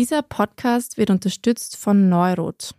Dieser Podcast wird unterstützt von Neurot.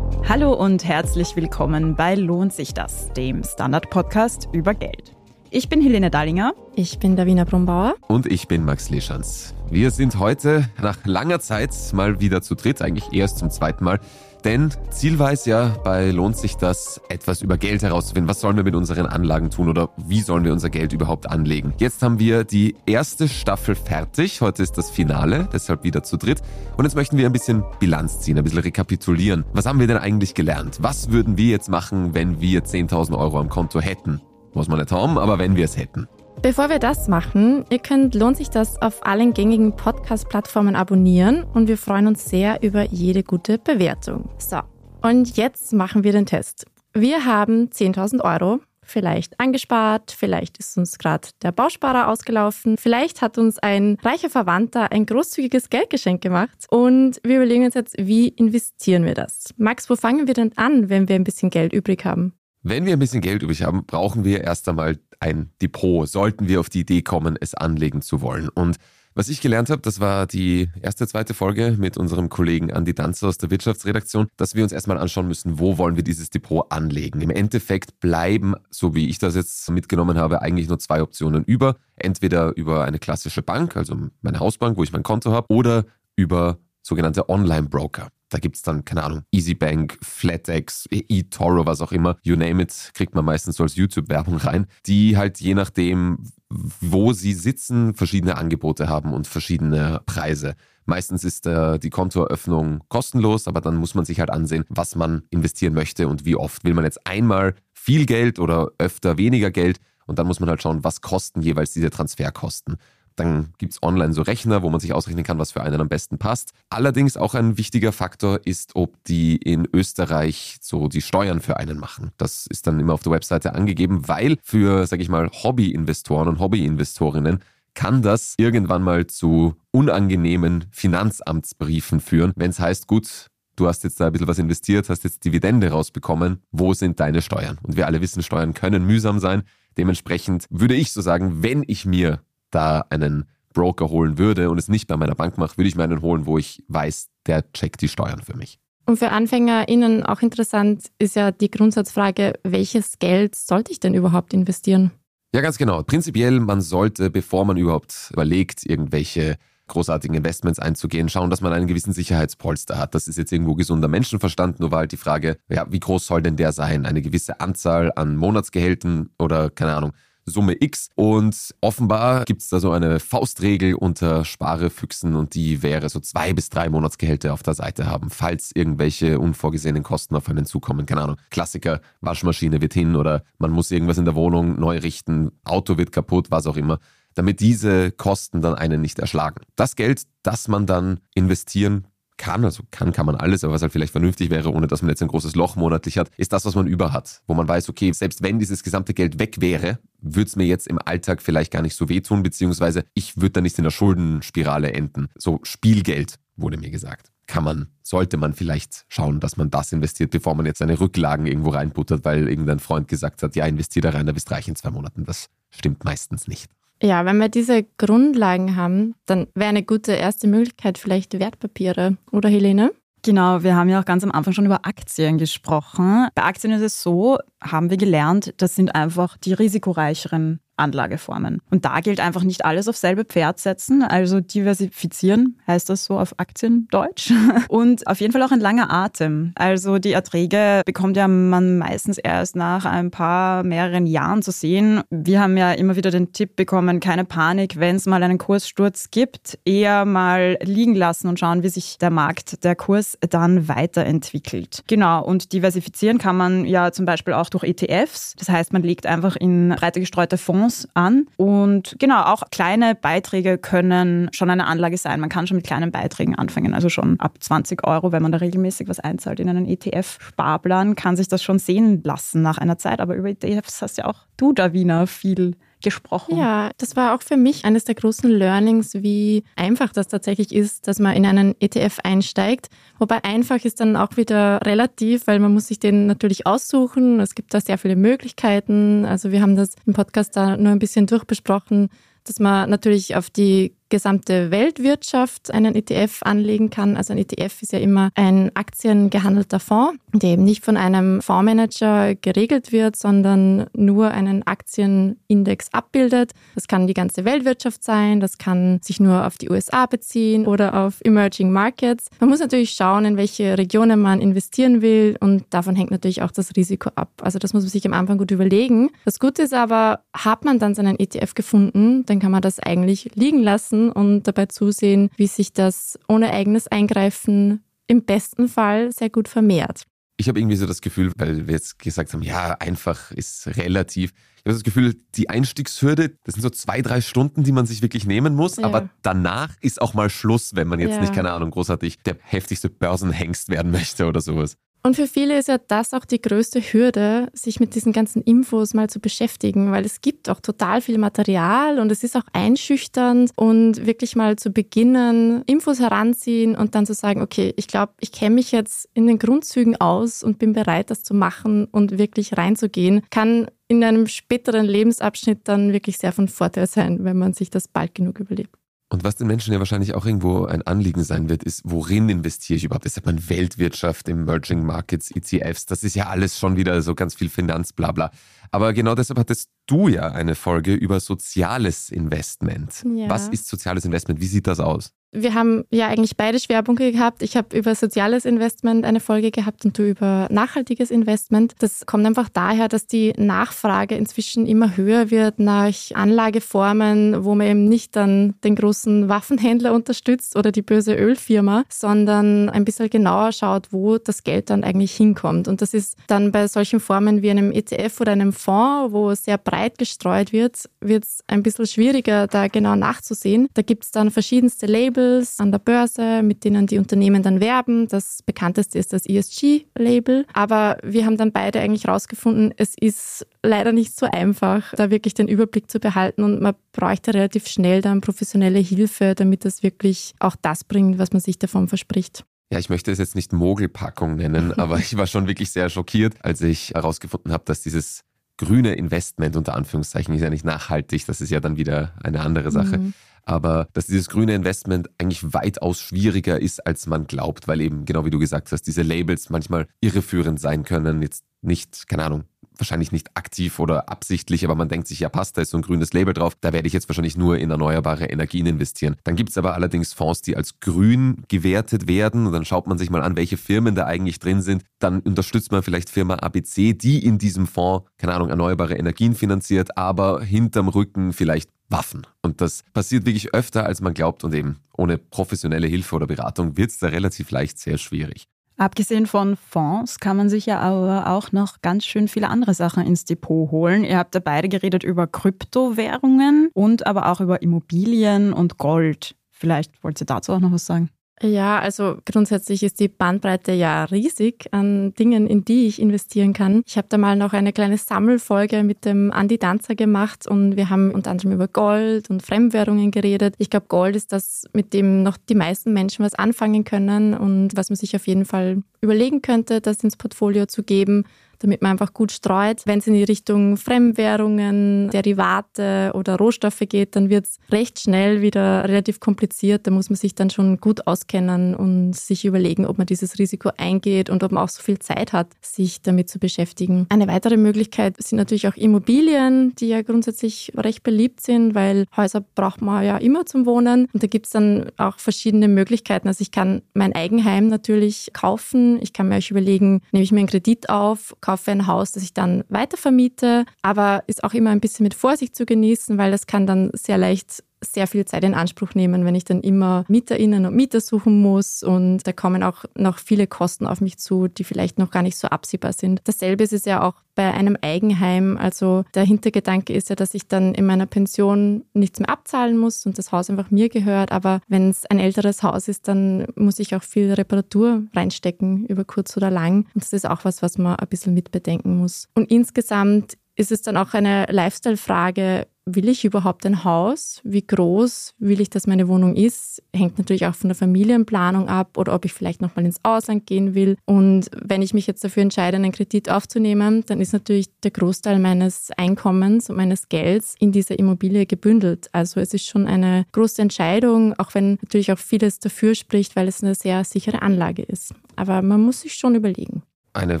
Hallo und herzlich willkommen bei Lohnt sich das, dem Standard-Podcast über Geld. Ich bin Helene Dallinger. Ich bin Davina Brumbauer. Und ich bin Max Leschanz. Wir sind heute nach langer Zeit mal wieder zu dritt, eigentlich erst zum zweiten Mal. Denn Ziel war es ja, bei Lohnt sich das, etwas über Geld herauszufinden. Was sollen wir mit unseren Anlagen tun oder wie sollen wir unser Geld überhaupt anlegen? Jetzt haben wir die erste Staffel fertig. Heute ist das Finale, deshalb wieder zu dritt. Und jetzt möchten wir ein bisschen Bilanz ziehen, ein bisschen rekapitulieren. Was haben wir denn eigentlich gelernt? Was würden wir jetzt machen, wenn wir 10.000 Euro am Konto hätten? Muss man nicht haben, aber wenn wir es hätten. Bevor wir das machen, ihr könnt lohnt sich das auf allen gängigen Podcast-Plattformen abonnieren und wir freuen uns sehr über jede gute Bewertung. So, und jetzt machen wir den Test. Wir haben 10.000 Euro vielleicht angespart, vielleicht ist uns gerade der Bausparer ausgelaufen, vielleicht hat uns ein reicher Verwandter ein großzügiges Geldgeschenk gemacht und wir überlegen uns jetzt, wie investieren wir das? Max, wo fangen wir denn an, wenn wir ein bisschen Geld übrig haben? Wenn wir ein bisschen Geld übrig haben, brauchen wir erst einmal ein Depot, sollten wir auf die Idee kommen, es anlegen zu wollen. Und was ich gelernt habe, das war die erste, zweite Folge mit unserem Kollegen Andy Danzer aus der Wirtschaftsredaktion, dass wir uns erstmal anschauen müssen, wo wollen wir dieses Depot anlegen. Im Endeffekt bleiben, so wie ich das jetzt mitgenommen habe, eigentlich nur zwei Optionen über. Entweder über eine klassische Bank, also meine Hausbank, wo ich mein Konto habe, oder über sogenannte Online-Broker. Da gibt es dann, keine Ahnung, EasyBank, FlatEx, eToro, was auch immer, you name it, kriegt man meistens so als YouTube-Werbung rein, die halt je nachdem, wo sie sitzen, verschiedene Angebote haben und verschiedene Preise. Meistens ist äh, die Kontoeröffnung kostenlos, aber dann muss man sich halt ansehen, was man investieren möchte und wie oft. Will man jetzt einmal viel Geld oder öfter weniger Geld? Und dann muss man halt schauen, was kosten jeweils diese Transferkosten. Dann gibt es online so Rechner, wo man sich ausrechnen kann, was für einen am besten passt. Allerdings auch ein wichtiger Faktor ist, ob die in Österreich so die Steuern für einen machen. Das ist dann immer auf der Webseite angegeben, weil für, sage ich mal, Hobbyinvestoren und Hobbyinvestorinnen kann das irgendwann mal zu unangenehmen Finanzamtsbriefen führen, wenn es heißt, gut, du hast jetzt da ein bisschen was investiert, hast jetzt Dividende rausbekommen, wo sind deine Steuern? Und wir alle wissen, Steuern können mühsam sein. Dementsprechend würde ich so sagen, wenn ich mir da einen Broker holen würde und es nicht bei meiner Bank mache, würde ich mir einen holen, wo ich weiß, der checkt die Steuern für mich. Und für AnfängerInnen auch interessant ist ja die Grundsatzfrage, welches Geld sollte ich denn überhaupt investieren? Ja, ganz genau. Prinzipiell, man sollte, bevor man überhaupt überlegt, irgendwelche großartigen Investments einzugehen, schauen, dass man einen gewissen Sicherheitspolster hat. Das ist jetzt irgendwo gesunder Menschenverstand, nur war halt die Frage, ja, wie groß soll denn der sein? Eine gewisse Anzahl an Monatsgehälten oder keine Ahnung, Summe X. Und offenbar gibt es da so eine Faustregel unter Sparefüchsen und die wäre so zwei bis drei Monatsgehälter auf der Seite haben, falls irgendwelche unvorgesehenen Kosten auf einen zukommen. Keine Ahnung, Klassiker, Waschmaschine wird hin oder man muss irgendwas in der Wohnung neu richten, Auto wird kaputt, was auch immer damit diese Kosten dann einen nicht erschlagen. Das Geld, das man dann investieren kann, also kann, kann man alles, aber was halt vielleicht vernünftig wäre, ohne dass man jetzt ein großes Loch monatlich hat, ist das, was man über hat. Wo man weiß, okay, selbst wenn dieses gesamte Geld weg wäre, würde es mir jetzt im Alltag vielleicht gar nicht so wehtun, beziehungsweise ich würde dann nicht in der Schuldenspirale enden. So Spielgeld, wurde mir gesagt. Kann man, sollte man vielleicht schauen, dass man das investiert, bevor man jetzt seine Rücklagen irgendwo reinbuttert, weil irgendein Freund gesagt hat, ja, investiert da rein, da bist reich in zwei Monaten. Das stimmt meistens nicht. Ja, wenn wir diese Grundlagen haben, dann wäre eine gute erste Möglichkeit vielleicht Wertpapiere, oder Helene? Genau, wir haben ja auch ganz am Anfang schon über Aktien gesprochen. Bei Aktien ist es so, haben wir gelernt, das sind einfach die risikoreicheren Anlageformen. Und da gilt einfach nicht alles auf selbe Pferd setzen, also diversifizieren heißt das so auf Aktiendeutsch. Und auf jeden Fall auch ein langer Atem. Also die Erträge bekommt ja man meistens erst nach ein paar mehreren Jahren zu sehen. Wir haben ja immer wieder den Tipp bekommen, keine Panik, wenn es mal einen Kurssturz gibt, eher mal liegen lassen und schauen, wie sich der Markt, der Kurs dann weiterentwickelt. Genau, und diversifizieren kann man ja zum Beispiel auch durch ETFs. Das heißt, man legt einfach in breite gestreute Fonds an. Und genau, auch kleine Beiträge können schon eine Anlage sein. Man kann schon mit kleinen Beiträgen anfangen, also schon ab 20 Euro, wenn man da regelmäßig was einzahlt in einen ETF-Sparplan, kann sich das schon sehen lassen nach einer Zeit. Aber über ETFs hast ja auch du, Davina, viel gesprochen. Ja, das war auch für mich eines der großen Learnings, wie einfach das tatsächlich ist, dass man in einen ETF einsteigt. Wobei einfach ist dann auch wieder relativ, weil man muss sich den natürlich aussuchen. Es gibt da sehr viele Möglichkeiten. Also wir haben das im Podcast da nur ein bisschen durchbesprochen, dass man natürlich auf die gesamte Weltwirtschaft einen ETF anlegen kann. Also ein ETF ist ja immer ein aktiengehandelter Fonds, der eben nicht von einem Fondsmanager geregelt wird, sondern nur einen Aktienindex abbildet. Das kann die ganze Weltwirtschaft sein, das kann sich nur auf die USA beziehen oder auf Emerging Markets. Man muss natürlich schauen, in welche Regionen man investieren will und davon hängt natürlich auch das Risiko ab. Also das muss man sich am Anfang gut überlegen. Das Gute ist aber, hat man dann seinen ETF gefunden, dann kann man das eigentlich liegen lassen lassen und dabei zusehen, wie sich das ohne eigenes Eingreifen im besten Fall sehr gut vermehrt. Ich habe irgendwie so das Gefühl, weil wir jetzt gesagt haben, ja, einfach ist relativ. Ich habe das Gefühl, die Einstiegshürde, das sind so zwei, drei Stunden, die man sich wirklich nehmen muss. Ja. Aber danach ist auch mal Schluss, wenn man jetzt ja. nicht, keine Ahnung, großartig der heftigste Börsenhengst werden möchte oder sowas. Und für viele ist ja das auch die größte Hürde, sich mit diesen ganzen Infos mal zu beschäftigen, weil es gibt auch total viel Material und es ist auch einschüchternd und wirklich mal zu beginnen, Infos heranziehen und dann zu sagen, okay, ich glaube, ich kenne mich jetzt in den Grundzügen aus und bin bereit, das zu machen und wirklich reinzugehen, kann in einem späteren Lebensabschnitt dann wirklich sehr von Vorteil sein, wenn man sich das bald genug überlegt. Und was den Menschen ja wahrscheinlich auch irgendwo ein Anliegen sein wird, ist, worin investiere ich überhaupt? Sagt man Weltwirtschaft, Emerging Markets, ETFs, das ist ja alles schon wieder so ganz viel Finanz, bla bla. Aber genau deshalb hattest du ja eine Folge über soziales Investment. Ja. Was ist soziales Investment? Wie sieht das aus? Wir haben ja eigentlich beide Schwerpunkte gehabt. Ich habe über soziales Investment eine Folge gehabt und du über nachhaltiges Investment. Das kommt einfach daher, dass die Nachfrage inzwischen immer höher wird nach Anlageformen, wo man eben nicht dann den großen Waffenhändler unterstützt oder die böse Ölfirma, sondern ein bisschen genauer schaut, wo das Geld dann eigentlich hinkommt. Und das ist dann bei solchen Formen wie einem ETF oder einem Fonds, wo sehr breit gestreut wird, wird es ein bisschen schwieriger, da genau nachzusehen. Da gibt es dann verschiedenste Labels Labels an der Börse, mit denen die Unternehmen dann werben. Das bekannteste ist das ESG-Label. Aber wir haben dann beide eigentlich herausgefunden, es ist leider nicht so einfach, da wirklich den Überblick zu behalten und man bräuchte relativ schnell dann professionelle Hilfe, damit das wirklich auch das bringt, was man sich davon verspricht. Ja, ich möchte es jetzt nicht Mogelpackung nennen, aber ich war schon wirklich sehr schockiert, als ich herausgefunden habe, dass dieses grüne Investment unter Anführungszeichen ist ja nicht nachhaltig, das ist ja dann wieder eine andere Sache. Mhm aber dass dieses grüne Investment eigentlich weitaus schwieriger ist, als man glaubt, weil eben, genau wie du gesagt hast, diese Labels manchmal irreführend sein können. Jetzt nicht, keine Ahnung, wahrscheinlich nicht aktiv oder absichtlich, aber man denkt sich, ja passt, da ist so ein grünes Label drauf, da werde ich jetzt wahrscheinlich nur in erneuerbare Energien investieren. Dann gibt es aber allerdings Fonds, die als grün gewertet werden und dann schaut man sich mal an, welche Firmen da eigentlich drin sind. Dann unterstützt man vielleicht Firma ABC, die in diesem Fonds, keine Ahnung, erneuerbare Energien finanziert, aber hinterm Rücken vielleicht Waffen. Und das passiert wirklich öfter, als man glaubt und eben ohne professionelle Hilfe oder Beratung wird es da relativ leicht sehr schwierig. Abgesehen von Fonds kann man sich ja aber auch noch ganz schön viele andere Sachen ins Depot holen. Ihr habt ja beide geredet über Kryptowährungen und aber auch über Immobilien und Gold. Vielleicht wollt ihr dazu auch noch was sagen? Ja, also grundsätzlich ist die Bandbreite ja riesig an Dingen, in die ich investieren kann. Ich habe da mal noch eine kleine Sammelfolge mit dem Andi Danzer gemacht und wir haben unter anderem über Gold und Fremdwährungen geredet. Ich glaube, Gold ist das, mit dem noch die meisten Menschen was anfangen können und was man sich auf jeden Fall überlegen könnte, das ins Portfolio zu geben damit man einfach gut streut. Wenn es in die Richtung Fremdwährungen, Derivate oder Rohstoffe geht, dann wird es recht schnell wieder relativ kompliziert. Da muss man sich dann schon gut auskennen und sich überlegen, ob man dieses Risiko eingeht und ob man auch so viel Zeit hat, sich damit zu beschäftigen. Eine weitere Möglichkeit sind natürlich auch Immobilien, die ja grundsätzlich recht beliebt sind, weil Häuser braucht man ja immer zum Wohnen. Und da gibt es dann auch verschiedene Möglichkeiten. Also ich kann mein Eigenheim natürlich kaufen. Ich kann mir euch überlegen, nehme ich mir einen Kredit auf, kaufe ein Haus, das ich dann weitervermiete, aber ist auch immer ein bisschen mit Vorsicht zu genießen, weil das kann dann sehr leicht sehr viel Zeit in Anspruch nehmen, wenn ich dann immer MieterInnen und Mieter suchen muss und da kommen auch noch viele Kosten auf mich zu, die vielleicht noch gar nicht so absehbar sind. Dasselbe ist es ja auch bei einem Eigenheim. Also der Hintergedanke ist ja, dass ich dann in meiner Pension nichts mehr abzahlen muss und das Haus einfach mir gehört. Aber wenn es ein älteres Haus ist, dann muss ich auch viel Reparatur reinstecken über kurz oder lang. Und das ist auch was, was man ein bisschen mitbedenken muss. Und insgesamt ist es dann auch eine Lifestyle-Frage, will ich überhaupt ein Haus? Wie groß will ich, dass meine Wohnung ist? Hängt natürlich auch von der Familienplanung ab oder ob ich vielleicht nochmal ins Ausland gehen will. Und wenn ich mich jetzt dafür entscheide, einen Kredit aufzunehmen, dann ist natürlich der Großteil meines Einkommens und meines Gelds in dieser Immobilie gebündelt. Also es ist schon eine große Entscheidung, auch wenn natürlich auch vieles dafür spricht, weil es eine sehr sichere Anlage ist. Aber man muss sich schon überlegen. Eine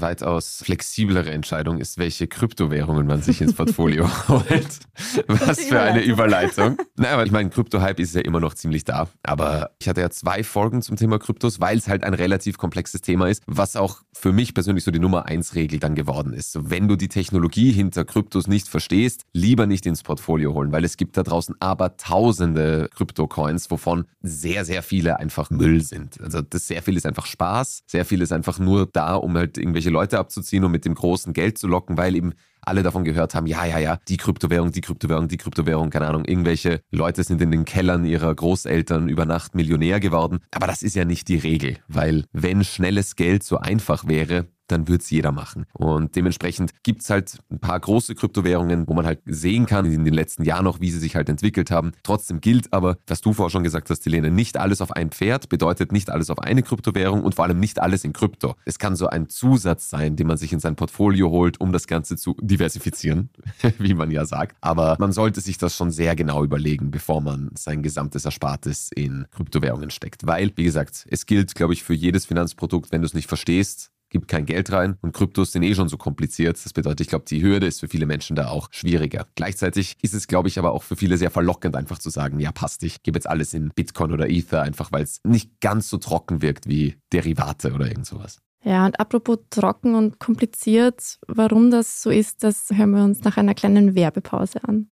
weitaus flexiblere Entscheidung ist, welche Kryptowährungen man sich ins Portfolio holt. Was für eine Überleitung. Naja, aber ich meine, Krypto-Hype ist ja immer noch ziemlich da. Aber ich hatte ja zwei Folgen zum Thema Kryptos, weil es halt ein relativ komplexes Thema ist, was auch für mich persönlich so die Nummer eins Regel dann geworden ist. Wenn du die Technologie hinter Kryptos nicht verstehst, lieber nicht ins Portfolio holen, weil es gibt da draußen aber tausende Krypto-Coins, wovon sehr, sehr viele einfach Müll sind. Also das sehr viel ist einfach Spaß, sehr viel ist einfach nur da, um halt irgendwelche Leute abzuziehen und mit dem großen Geld zu locken, weil eben alle davon gehört haben, ja, ja, ja, die Kryptowährung, die Kryptowährung, die Kryptowährung, keine Ahnung, irgendwelche Leute sind in den Kellern ihrer Großeltern über Nacht Millionär geworden. Aber das ist ja nicht die Regel, weil wenn schnelles Geld so einfach wäre, dann wird es jeder machen. Und dementsprechend gibt es halt ein paar große Kryptowährungen, wo man halt sehen kann in den letzten Jahren noch, wie sie sich halt entwickelt haben. Trotzdem gilt aber, was du vorher schon gesagt hast, Helene, nicht alles auf ein Pferd bedeutet nicht alles auf eine Kryptowährung und vor allem nicht alles in Krypto. Es kann so ein Zusatz sein, den man sich in sein Portfolio holt, um das Ganze zu diversifizieren, wie man ja sagt. Aber man sollte sich das schon sehr genau überlegen, bevor man sein gesamtes Erspartes in Kryptowährungen steckt. Weil, wie gesagt, es gilt, glaube ich, für jedes Finanzprodukt, wenn du es nicht verstehst, gibt kein Geld rein und Kryptos sind eh schon so kompliziert. Das bedeutet, ich glaube, die Hürde ist für viele Menschen da auch schwieriger. Gleichzeitig ist es, glaube ich, aber auch für viele sehr verlockend, einfach zu sagen, ja, passt, ich gebe jetzt alles in Bitcoin oder Ether, einfach weil es nicht ganz so trocken wirkt wie Derivate oder irgend sowas. Ja, und apropos trocken und kompliziert, warum das so ist, das hören wir uns nach einer kleinen Werbepause an.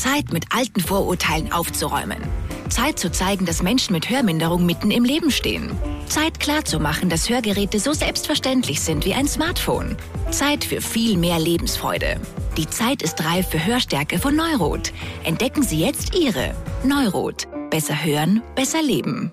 Zeit mit alten Vorurteilen aufzuräumen. Zeit zu zeigen, dass Menschen mit Hörminderung mitten im Leben stehen. Zeit klarzumachen, dass Hörgeräte so selbstverständlich sind wie ein Smartphone. Zeit für viel mehr Lebensfreude. Die Zeit ist reif für Hörstärke von Neurot. Entdecken Sie jetzt Ihre Neurot. Besser hören, besser leben.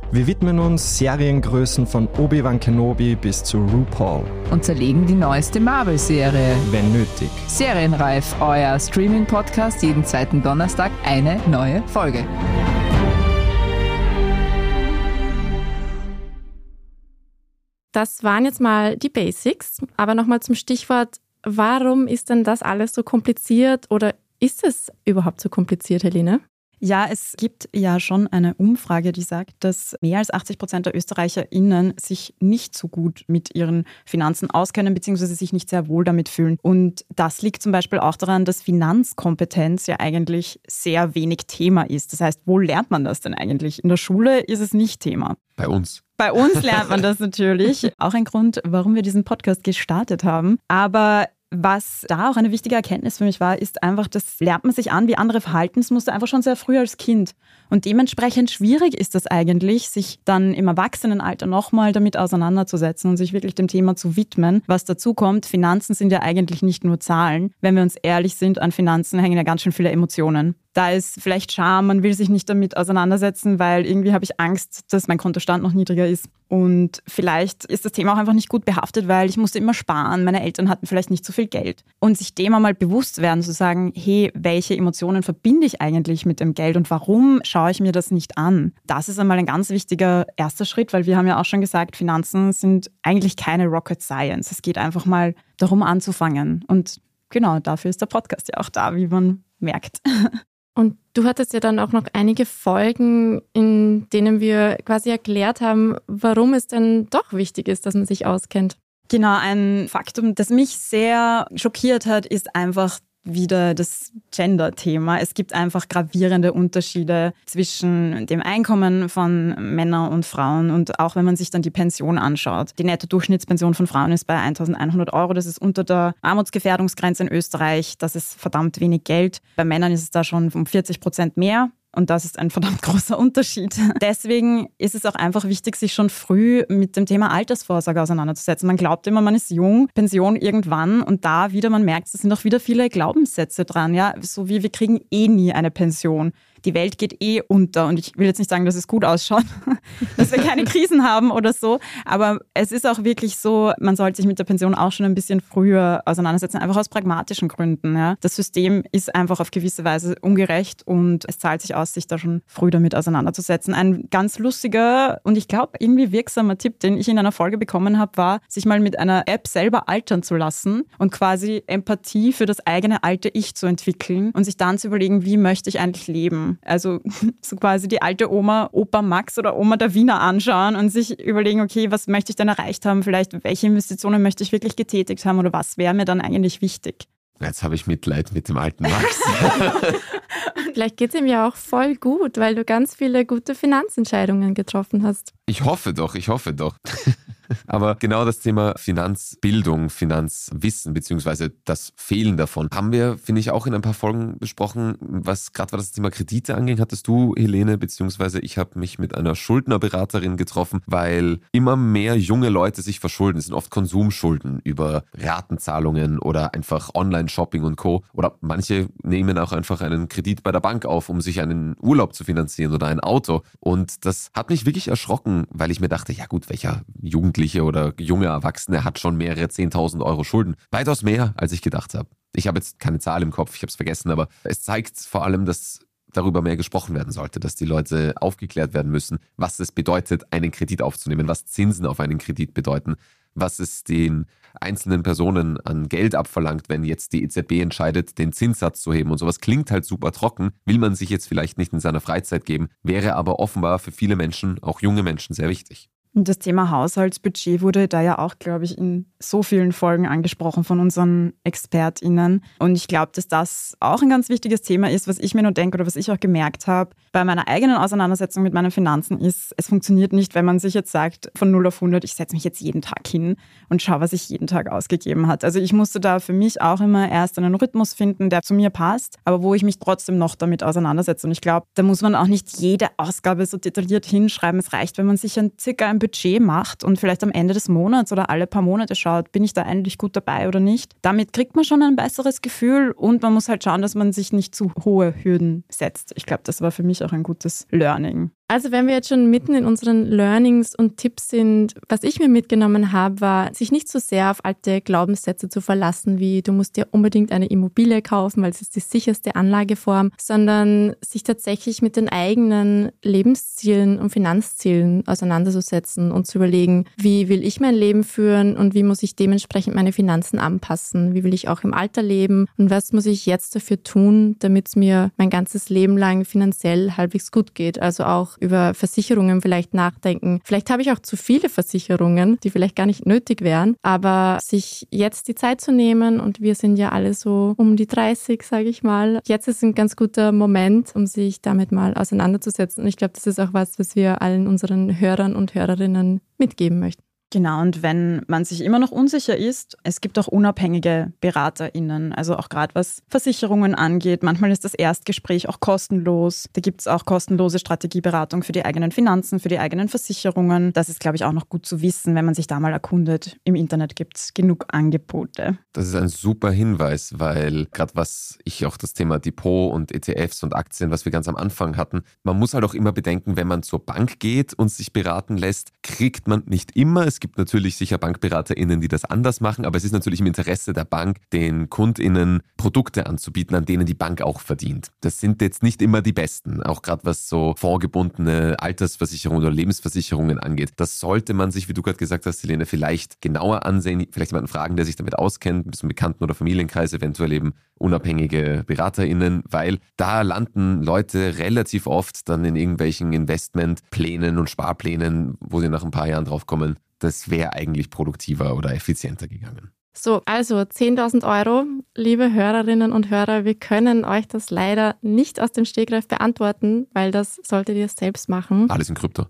Wir widmen uns Seriengrößen von Obi-Wan Kenobi bis zu RuPaul. Und zerlegen die neueste Marvel-Serie. Wenn nötig. Serienreif, euer Streaming-Podcast, jeden zweiten Donnerstag eine neue Folge. Das waren jetzt mal die Basics, aber nochmal zum Stichwort, warum ist denn das alles so kompliziert oder ist es überhaupt so kompliziert, Helene? Ja, es gibt ja schon eine Umfrage, die sagt, dass mehr als 80 Prozent der ÖsterreicherInnen sich nicht so gut mit ihren Finanzen auskennen, beziehungsweise sich nicht sehr wohl damit fühlen. Und das liegt zum Beispiel auch daran, dass Finanzkompetenz ja eigentlich sehr wenig Thema ist. Das heißt, wo lernt man das denn eigentlich? In der Schule ist es nicht Thema. Bei uns. Bei uns lernt man das natürlich. Auch ein Grund, warum wir diesen Podcast gestartet haben. Aber was da auch eine wichtige Erkenntnis für mich war, ist einfach, das lernt man sich an wie andere Verhaltensmuster einfach schon sehr früh als Kind. Und dementsprechend schwierig ist das eigentlich, sich dann im Erwachsenenalter nochmal damit auseinanderzusetzen und sich wirklich dem Thema zu widmen. Was dazu kommt, Finanzen sind ja eigentlich nicht nur Zahlen. Wenn wir uns ehrlich sind, an Finanzen hängen ja ganz schön viele Emotionen. Da ist vielleicht Scham, man will sich nicht damit auseinandersetzen, weil irgendwie habe ich Angst, dass mein Kontostand noch niedriger ist. Und vielleicht ist das Thema auch einfach nicht gut behaftet, weil ich musste immer sparen, meine Eltern hatten vielleicht nicht so viel Geld. Und sich dem einmal bewusst werden, zu sagen, hey, welche Emotionen verbinde ich eigentlich mit dem Geld und warum schaue ich mir das nicht an? Das ist einmal ein ganz wichtiger erster Schritt, weil wir haben ja auch schon gesagt, Finanzen sind eigentlich keine Rocket Science. Es geht einfach mal darum anzufangen. Und genau dafür ist der Podcast ja auch da, wie man merkt. Und du hattest ja dann auch noch einige Folgen, in denen wir quasi erklärt haben, warum es denn doch wichtig ist, dass man sich auskennt. Genau, ein Faktum, das mich sehr schockiert hat, ist einfach wieder das Gender-Thema. Es gibt einfach gravierende Unterschiede zwischen dem Einkommen von Männern und Frauen und auch wenn man sich dann die Pension anschaut. Die Netto-Durchschnittspension von Frauen ist bei 1100 Euro. Das ist unter der Armutsgefährdungsgrenze in Österreich. Das ist verdammt wenig Geld. Bei Männern ist es da schon um 40 Prozent mehr. Und das ist ein verdammt großer Unterschied. Deswegen ist es auch einfach wichtig, sich schon früh mit dem Thema Altersvorsorge auseinanderzusetzen. Man glaubt immer, man ist jung, Pension irgendwann und da wieder, man merkt, es sind auch wieder viele Glaubenssätze dran. Ja, so wie wir kriegen eh nie eine Pension die Welt geht eh unter. Und ich will jetzt nicht sagen, dass es gut ausschaut, dass wir keine Krisen haben oder so. Aber es ist auch wirklich so, man sollte sich mit der Pension auch schon ein bisschen früher auseinandersetzen, einfach aus pragmatischen Gründen. Ja. Das System ist einfach auf gewisse Weise ungerecht und es zahlt sich aus, sich da schon früh damit auseinanderzusetzen. Ein ganz lustiger und ich glaube irgendwie wirksamer Tipp, den ich in einer Folge bekommen habe, war, sich mal mit einer App selber altern zu lassen und quasi Empathie für das eigene alte Ich zu entwickeln und sich dann zu überlegen, wie möchte ich eigentlich leben also so quasi die alte Oma, Opa Max oder Oma der Wiener anschauen und sich überlegen, okay, was möchte ich denn erreicht haben? Vielleicht, welche Investitionen möchte ich wirklich getätigt haben oder was wäre mir dann eigentlich wichtig? Jetzt habe ich Mitleid mit dem alten Max. Vielleicht geht es ihm ja auch voll gut, weil du ganz viele gute Finanzentscheidungen getroffen hast. Ich hoffe doch, ich hoffe doch. Aber genau das Thema Finanzbildung, Finanzwissen beziehungsweise das Fehlen davon haben wir, finde ich, auch in ein paar Folgen besprochen. Was gerade das Thema Kredite anging, hattest du, Helene, beziehungsweise ich habe mich mit einer Schuldnerberaterin getroffen, weil immer mehr junge Leute sich verschulden. Es sind oft Konsumschulden über Ratenzahlungen oder einfach Online-Shopping und Co. Oder manche nehmen auch einfach einen Kredit bei der Bank auf, um sich einen Urlaub zu finanzieren oder ein Auto. Und das hat mich wirklich erschrocken, weil ich mir dachte, ja gut, welcher Jugendliche Jugendliche oder junge Erwachsene hat schon mehrere 10.000 Euro Schulden. Weitaus mehr, als ich gedacht habe. Ich habe jetzt keine Zahl im Kopf, ich habe es vergessen, aber es zeigt vor allem, dass darüber mehr gesprochen werden sollte, dass die Leute aufgeklärt werden müssen, was es bedeutet, einen Kredit aufzunehmen, was Zinsen auf einen Kredit bedeuten, was es den einzelnen Personen an Geld abverlangt, wenn jetzt die EZB entscheidet, den Zinssatz zu heben und sowas klingt halt super trocken, will man sich jetzt vielleicht nicht in seiner Freizeit geben, wäre aber offenbar für viele Menschen, auch junge Menschen, sehr wichtig. Und das Thema Haushaltsbudget wurde da ja auch, glaube ich, in so vielen Folgen angesprochen von unseren ExpertInnen. Und ich glaube, dass das auch ein ganz wichtiges Thema ist, was ich mir nur denke oder was ich auch gemerkt habe bei meiner eigenen Auseinandersetzung mit meinen Finanzen ist, es funktioniert nicht, wenn man sich jetzt sagt, von 0 auf 100, ich setze mich jetzt jeden Tag hin und schaue, was ich jeden Tag ausgegeben hat. Also ich musste da für mich auch immer erst einen Rhythmus finden, der zu mir passt, aber wo ich mich trotzdem noch damit auseinandersetze. Und ich glaube, da muss man auch nicht jede Ausgabe so detailliert hinschreiben. Es reicht, wenn man sich ein circa ein Budget macht und vielleicht am Ende des Monats oder alle paar Monate schaut, bin ich da eigentlich gut dabei oder nicht. Damit kriegt man schon ein besseres Gefühl und man muss halt schauen, dass man sich nicht zu hohe Hürden setzt. Ich glaube, das war für mich auch ein gutes Learning. Also wenn wir jetzt schon mitten in unseren Learnings und Tipps sind, was ich mir mitgenommen habe, war, sich nicht so sehr auf alte Glaubenssätze zu verlassen, wie du musst dir unbedingt eine Immobilie kaufen, weil es ist die sicherste Anlageform, sondern sich tatsächlich mit den eigenen Lebenszielen und Finanzzielen auseinanderzusetzen und zu überlegen, wie will ich mein Leben führen und wie muss ich dementsprechend meine Finanzen anpassen, wie will ich auch im Alter leben und was muss ich jetzt dafür tun, damit es mir mein ganzes Leben lang finanziell halbwegs gut geht. Also auch über Versicherungen vielleicht nachdenken. Vielleicht habe ich auch zu viele Versicherungen, die vielleicht gar nicht nötig wären, aber sich jetzt die Zeit zu nehmen und wir sind ja alle so um die 30, sage ich mal. Jetzt ist ein ganz guter Moment, um sich damit mal auseinanderzusetzen. Und ich glaube, das ist auch was, was wir allen unseren Hörern und Hörerinnen mitgeben möchten. Genau, und wenn man sich immer noch unsicher ist, es gibt auch unabhängige BeraterInnen, also auch gerade was Versicherungen angeht. Manchmal ist das Erstgespräch auch kostenlos. Da gibt es auch kostenlose Strategieberatung für die eigenen Finanzen, für die eigenen Versicherungen. Das ist, glaube ich, auch noch gut zu wissen, wenn man sich da mal erkundet. Im Internet gibt es genug Angebote. Das ist ein super Hinweis, weil gerade was ich auch das Thema Depot und ETFs und Aktien, was wir ganz am Anfang hatten, man muss halt auch immer bedenken, wenn man zur Bank geht und sich beraten lässt, kriegt man nicht immer. Es gibt natürlich sicher BankberaterInnen, die das anders machen, aber es ist natürlich im Interesse der Bank, den KundInnen Produkte anzubieten, an denen die Bank auch verdient. Das sind jetzt nicht immer die besten, auch gerade was so vorgebundene Altersversicherungen oder Lebensversicherungen angeht. Das sollte man sich, wie du gerade gesagt hast, Helene, vielleicht genauer ansehen, vielleicht jemanden fragen, der sich damit auskennt, ein bisschen Bekannten- oder Familienkreis, eventuell eben unabhängige BeraterInnen, weil da landen Leute relativ oft dann in irgendwelchen Investmentplänen und Sparplänen, wo sie nach ein paar Jahren drauf kommen, das wäre eigentlich produktiver oder effizienter gegangen. So, also 10.000 Euro, liebe Hörerinnen und Hörer, wir können euch das leider nicht aus dem Stegreif beantworten, weil das solltet ihr selbst machen. Alles in Krypto.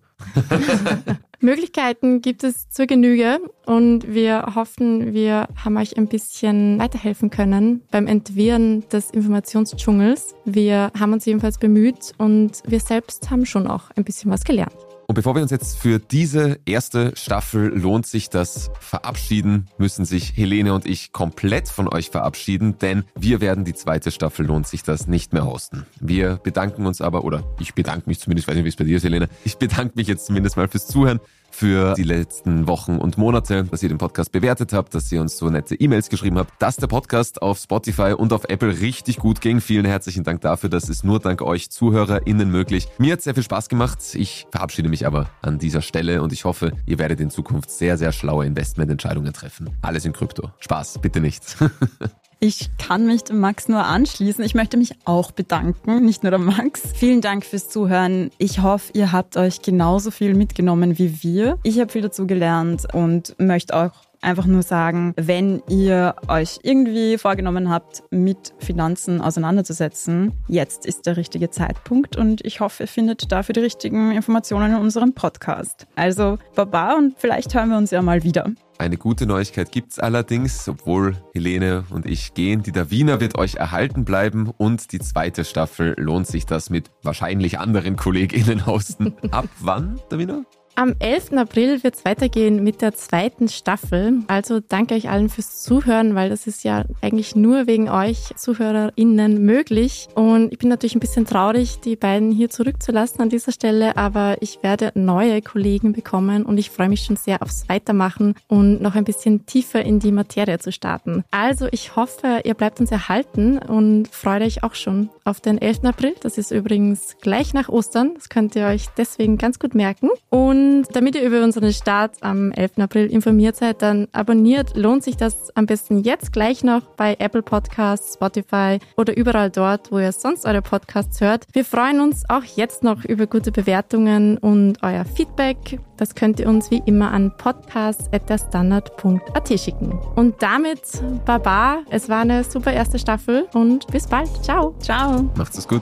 Möglichkeiten gibt es zur Genüge und wir hoffen, wir haben euch ein bisschen weiterhelfen können beim Entwirren des Informationsdschungels. Wir haben uns jedenfalls bemüht und wir selbst haben schon auch ein bisschen was gelernt. Und bevor wir uns jetzt für diese erste Staffel lohnt sich das verabschieden, müssen sich Helene und ich komplett von euch verabschieden, denn wir werden die zweite Staffel lohnt sich das nicht mehr hosten. Wir bedanken uns aber, oder ich bedanke mich zumindest, ich weiß nicht, wie es bei dir ist, Helene, ich bedanke mich jetzt zumindest mal fürs Zuhören für die letzten Wochen und Monate, dass ihr den Podcast bewertet habt, dass ihr uns so nette E-Mails geschrieben habt, dass der Podcast auf Spotify und auf Apple richtig gut ging. Vielen herzlichen Dank dafür. Das ist nur dank euch ZuhörerInnen möglich. Mir hat sehr viel Spaß gemacht. Ich verabschiede mich aber an dieser Stelle und ich hoffe, ihr werdet in Zukunft sehr, sehr schlaue Investmententscheidungen treffen. Alles in Krypto. Spaß, bitte nicht. Ich kann mich dem Max nur anschließen. Ich möchte mich auch bedanken, nicht nur der Max. Vielen Dank fürs Zuhören. Ich hoffe, ihr habt euch genauso viel mitgenommen wie wir. Ich habe viel dazu gelernt und möchte auch einfach nur sagen, wenn ihr euch irgendwie vorgenommen habt, mit Finanzen auseinanderzusetzen, jetzt ist der richtige Zeitpunkt und ich hoffe, ihr findet dafür die richtigen Informationen in unserem Podcast. Also Baba und vielleicht hören wir uns ja mal wieder. Eine gute Neuigkeit gibt's allerdings, obwohl Helene und ich gehen. Die Davina wird euch erhalten bleiben und die zweite Staffel lohnt sich das mit wahrscheinlich anderen KollegInnen hosten. Ab wann, Davina? Am 11. April wird es weitergehen mit der zweiten Staffel. Also danke euch allen fürs Zuhören, weil das ist ja eigentlich nur wegen euch ZuhörerInnen möglich. Und ich bin natürlich ein bisschen traurig, die beiden hier zurückzulassen an dieser Stelle, aber ich werde neue Kollegen bekommen und ich freue mich schon sehr aufs Weitermachen und noch ein bisschen tiefer in die Materie zu starten. Also ich hoffe, ihr bleibt uns erhalten und freut euch auch schon auf den 11. April. Das ist übrigens gleich nach Ostern. Das könnt ihr euch deswegen ganz gut merken. Und und damit ihr über unseren Start am 11. April informiert seid, dann abonniert. Lohnt sich das am besten jetzt gleich noch bei Apple Podcasts, Spotify oder überall dort, wo ihr sonst eure Podcasts hört. Wir freuen uns auch jetzt noch über gute Bewertungen und euer Feedback. Das könnt ihr uns wie immer an podcast.derstandard.at schicken. Und damit, Baba, es war eine super erste Staffel und bis bald. Ciao. Ciao. Macht's es gut.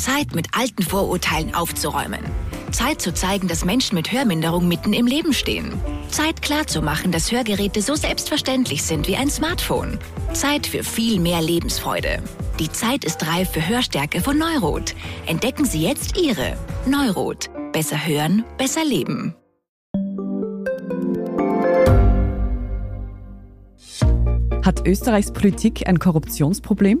Zeit, mit alten Vorurteilen aufzuräumen. Zeit zu zeigen, dass Menschen mit Hörminderung mitten im Leben stehen. Zeit klarzumachen, dass Hörgeräte so selbstverständlich sind wie ein Smartphone. Zeit für viel mehr Lebensfreude. Die Zeit ist reif für Hörstärke von Neurot. Entdecken Sie jetzt Ihre Neurot. Besser hören, besser leben. Hat Österreichs Politik ein Korruptionsproblem?